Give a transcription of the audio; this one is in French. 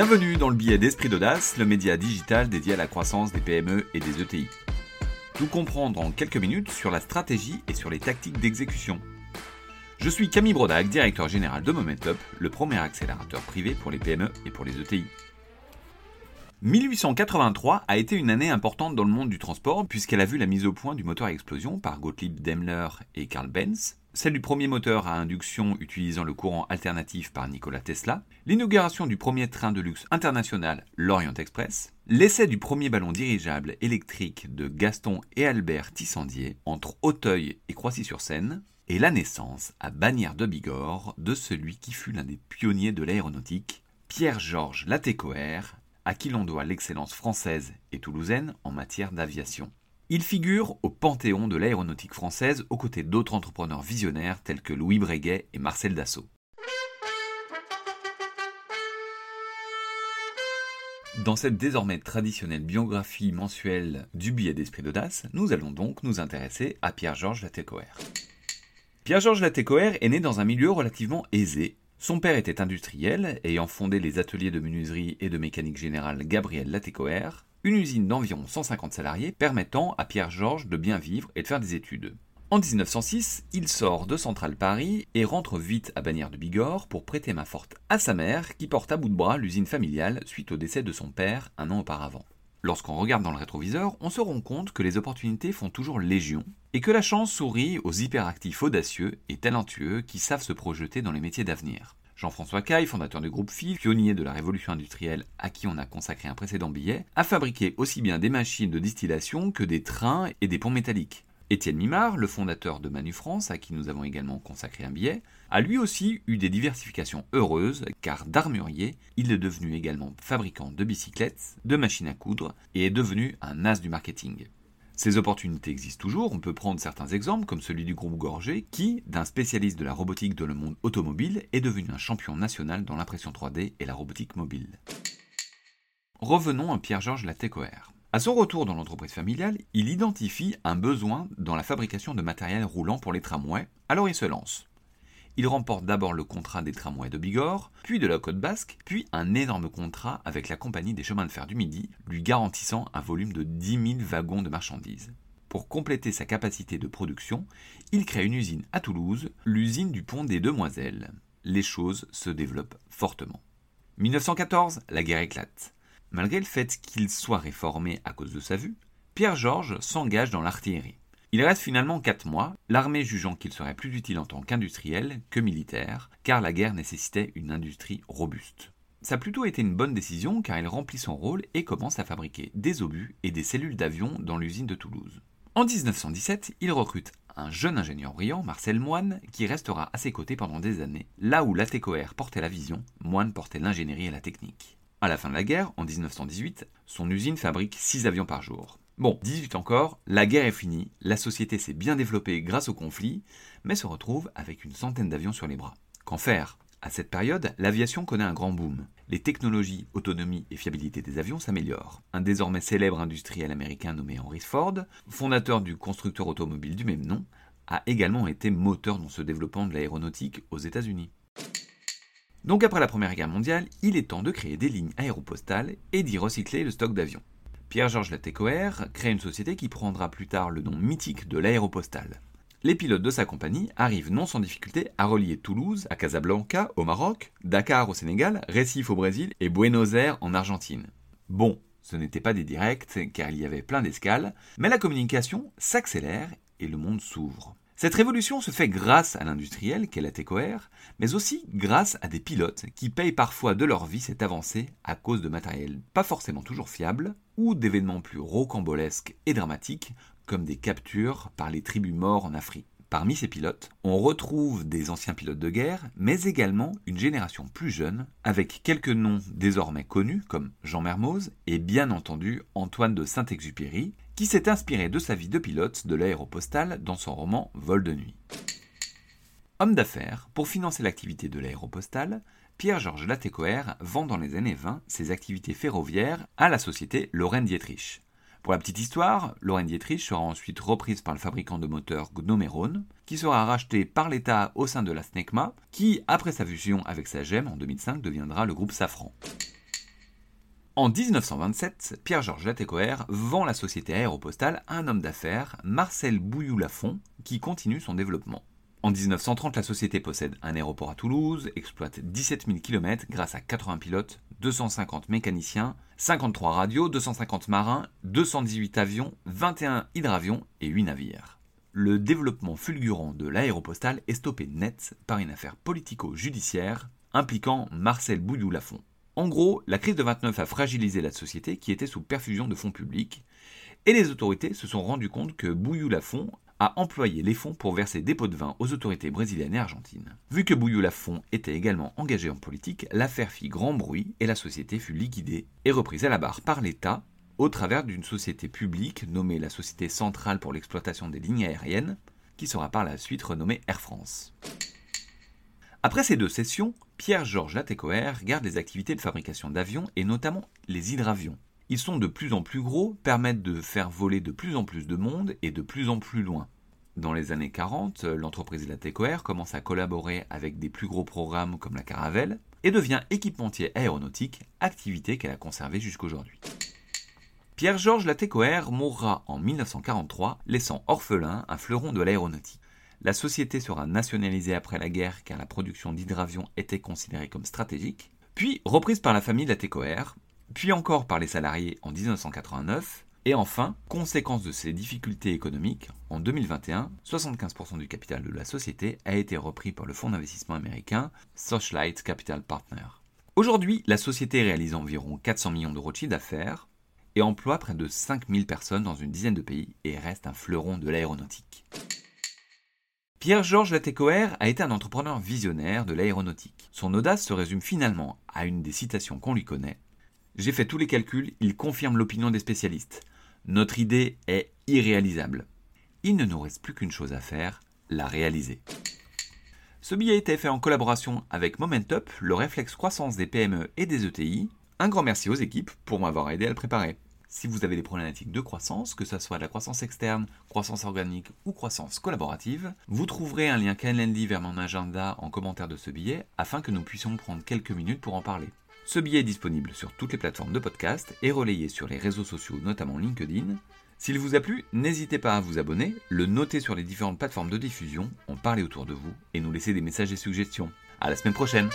Bienvenue dans le billet d'Esprit d'Audace, le média digital dédié à la croissance des PME et des ETI. Tout comprendre en quelques minutes sur la stratégie et sur les tactiques d'exécution. Je suis Camille Brodac, directeur général de Momentup, le premier accélérateur privé pour les PME et pour les ETI. 1883 a été une année importante dans le monde du transport puisqu'elle a vu la mise au point du moteur à explosion par Gottlieb Daimler et Karl Benz, celle du premier moteur à induction utilisant le courant alternatif par Nikola Tesla, l'inauguration du premier train de luxe international, l'Orient Express, l'essai du premier ballon dirigeable électrique de Gaston et Albert Tissandier entre Auteuil et Croissy-sur-Seine, et la naissance à Bagnères de Bigorre de celui qui fut l'un des pionniers de l'aéronautique, Pierre-Georges Latécoère, à qui l'on doit l'excellence française et toulousaine en matière d'aviation. Il figure au panthéon de l'aéronautique française aux côtés d'autres entrepreneurs visionnaires tels que Louis Breguet et Marcel Dassault. Dans cette désormais traditionnelle biographie mensuelle du billet d'esprit d'audace, nous allons donc nous intéresser à Pierre-Georges Latécoère. Pierre-Georges Latécoère est né dans un milieu relativement aisé son père était industriel, ayant fondé les ateliers de menuiserie et de mécanique générale Gabriel Latécoère, une usine d'environ 150 salariés permettant à Pierre-Georges de bien vivre et de faire des études. En 1906, il sort de Centrale Paris et rentre vite à Bagnères de Bigorre pour prêter main forte à sa mère qui porte à bout de bras l'usine familiale suite au décès de son père un an auparavant. Lorsqu'on regarde dans le rétroviseur, on se rend compte que les opportunités font toujours légion et que la chance sourit aux hyperactifs audacieux et talentueux qui savent se projeter dans les métiers d'avenir. Jean-François Caille, fondateur du groupe FIL, pionnier de la révolution industrielle à qui on a consacré un précédent billet, a fabriqué aussi bien des machines de distillation que des trains et des ponts métalliques. Étienne Mimard, le fondateur de Manu France, à qui nous avons également consacré un billet, a lui aussi eu des diversifications heureuses, car d'armurier, il est devenu également fabricant de bicyclettes, de machines à coudre, et est devenu un as du marketing. Ces opportunités existent toujours, on peut prendre certains exemples comme celui du groupe Gorgé qui, d'un spécialiste de la robotique dans le monde automobile, est devenu un champion national dans l'impression 3D et la robotique mobile. Revenons à Pierre-Georges Latécoère. À son retour dans l'entreprise familiale, il identifie un besoin dans la fabrication de matériel roulant pour les tramways, alors il se lance. Il remporte d'abord le contrat des tramways de Bigorre, puis de la côte basque, puis un énorme contrat avec la compagnie des chemins de fer du Midi, lui garantissant un volume de 10 000 wagons de marchandises. Pour compléter sa capacité de production, il crée une usine à Toulouse, l'usine du pont des Demoiselles. Les choses se développent fortement. 1914, la guerre éclate. Malgré le fait qu'il soit réformé à cause de sa vue, Pierre-Georges s'engage dans l'artillerie. Il reste finalement 4 mois, l'armée jugeant qu'il serait plus utile en tant qu'industriel que militaire, car la guerre nécessitait une industrie robuste. Ça a plutôt été une bonne décision car il remplit son rôle et commence à fabriquer des obus et des cellules d'avion dans l'usine de Toulouse. En 1917, il recrute un jeune ingénieur brillant, Marcel Moine, qui restera à ses côtés pendant des années. Là où l'ATCOR portait la vision, Moine portait l'ingénierie et la technique. À la fin de la guerre, en 1918, son usine fabrique 6 avions par jour. Bon, 18 encore, la guerre est finie, la société s'est bien développée grâce au conflit, mais se retrouve avec une centaine d'avions sur les bras. Qu'en faire? À cette période, l'aviation connaît un grand boom. Les technologies, autonomie et fiabilité des avions s'améliorent. Un désormais célèbre industriel américain nommé Henry Ford, fondateur du constructeur automobile du même nom, a également été moteur dans ce développement de l'aéronautique aux États-Unis. Donc après la Première Guerre mondiale, il est temps de créer des lignes aéropostales et d'y recycler le stock d'avions. Pierre-Georges Latécoère crée une société qui prendra plus tard le nom mythique de l'aéropostale. Les pilotes de sa compagnie arrivent non sans difficulté à relier Toulouse à Casablanca au Maroc, Dakar au Sénégal, Recife au Brésil et Buenos Aires en Argentine. Bon, ce n'était pas des directs car il y avait plein d'escales, mais la communication s'accélère et le monde s'ouvre. Cette révolution se fait grâce à l'industriel qu'est la TECOR, mais aussi grâce à des pilotes qui payent parfois de leur vie cette avancée à cause de matériel pas forcément toujours fiable ou d'événements plus rocambolesques et dramatiques comme des captures par les tribus morts en Afrique. Parmi ces pilotes, on retrouve des anciens pilotes de guerre, mais également une génération plus jeune, avec quelques noms désormais connus comme Jean Mermoz et bien entendu Antoine de Saint-Exupéry, qui s'est inspiré de sa vie de pilote de l'aéropostale dans son roman Vol de nuit. Homme d'affaires, pour financer l'activité de l'aéropostale, Pierre-Georges Latécoère vend dans les années 20 ses activités ferroviaires à la société Lorraine Dietrich. Pour la petite histoire, Lorraine Dietrich sera ensuite reprise par le fabricant de moteurs Gnomeron, qui sera racheté par l'État au sein de la SNECMA, qui, après sa fusion avec sa GEM en 2005, deviendra le groupe Safran. En 1927, Pierre-Georges Latécoère vend la société aéropostale à un homme d'affaires, Marcel Bouilloux-Lafont, qui continue son développement. En 1930, la société possède un aéroport à Toulouse, exploite 17 000 km grâce à 80 pilotes, 250 mécaniciens, 53 radios, 250 marins, 218 avions, 21 hydravions et 8 navires. Le développement fulgurant de l'aéropostale est stoppé net par une affaire politico-judiciaire impliquant Marcel Bouilloux-Lafont. En gros, la crise de 29 a fragilisé la société qui était sous perfusion de fonds publics, et les autorités se sont rendues compte que Bouilloux-Lafont a employé les fonds pour verser des pots de vin aux autorités brésiliennes et argentines. Vu que Bouilloux-Lafont était également engagé en politique, l'affaire fit grand bruit et la société fut liquidée et reprise à la barre par l'État au travers d'une société publique nommée la Société centrale pour l'exploitation des lignes aériennes, qui sera par la suite renommée Air France. Après ces deux sessions, Pierre-Georges Latécoère garde les activités de fabrication d'avions et notamment les hydravions. Ils sont de plus en plus gros, permettent de faire voler de plus en plus de monde et de plus en plus loin. Dans les années 40, l'entreprise Latécoère commence à collaborer avec des plus gros programmes comme la Caravelle et devient équipementier aéronautique, activité qu'elle a conservée jusqu'aujourd'hui. Pierre-Georges Latécoère mourra en 1943, laissant orphelin un fleuron de l'aéronautique. La société sera nationalisée après la guerre car la production d'hydravions était considérée comme stratégique, puis reprise par la famille Latécoère, puis encore par les salariés en 1989, et enfin, conséquence de ces difficultés économiques, en 2021, 75% du capital de la société a été repris par le fonds d'investissement américain Socialite Capital Partner. Aujourd'hui, la société réalise environ 400 millions d'euros de chiffre d'affaires et emploie près de 5000 personnes dans une dizaine de pays et reste un fleuron de l'aéronautique. Pierre-Georges Latécoère a été un entrepreneur visionnaire de l'aéronautique. Son audace se résume finalement à une des citations qu'on lui connaît. J'ai fait tous les calculs, il confirme l'opinion des spécialistes. Notre idée est irréalisable. Il ne nous reste plus qu'une chose à faire, la réaliser. Ce billet a été fait en collaboration avec Momentup, le réflexe croissance des PME et des ETI. Un grand merci aux équipes pour m'avoir aidé à le préparer. Si vous avez des problématiques de croissance, que ce soit de la croissance externe, croissance organique ou croissance collaborative, vous trouverez un lien Calendly vers mon agenda en commentaire de ce billet afin que nous puissions prendre quelques minutes pour en parler. Ce billet est disponible sur toutes les plateformes de podcast et relayé sur les réseaux sociaux, notamment LinkedIn. S'il vous a plu, n'hésitez pas à vous abonner, le noter sur les différentes plateformes de diffusion, en parler autour de vous et nous laisser des messages et suggestions. À la semaine prochaine!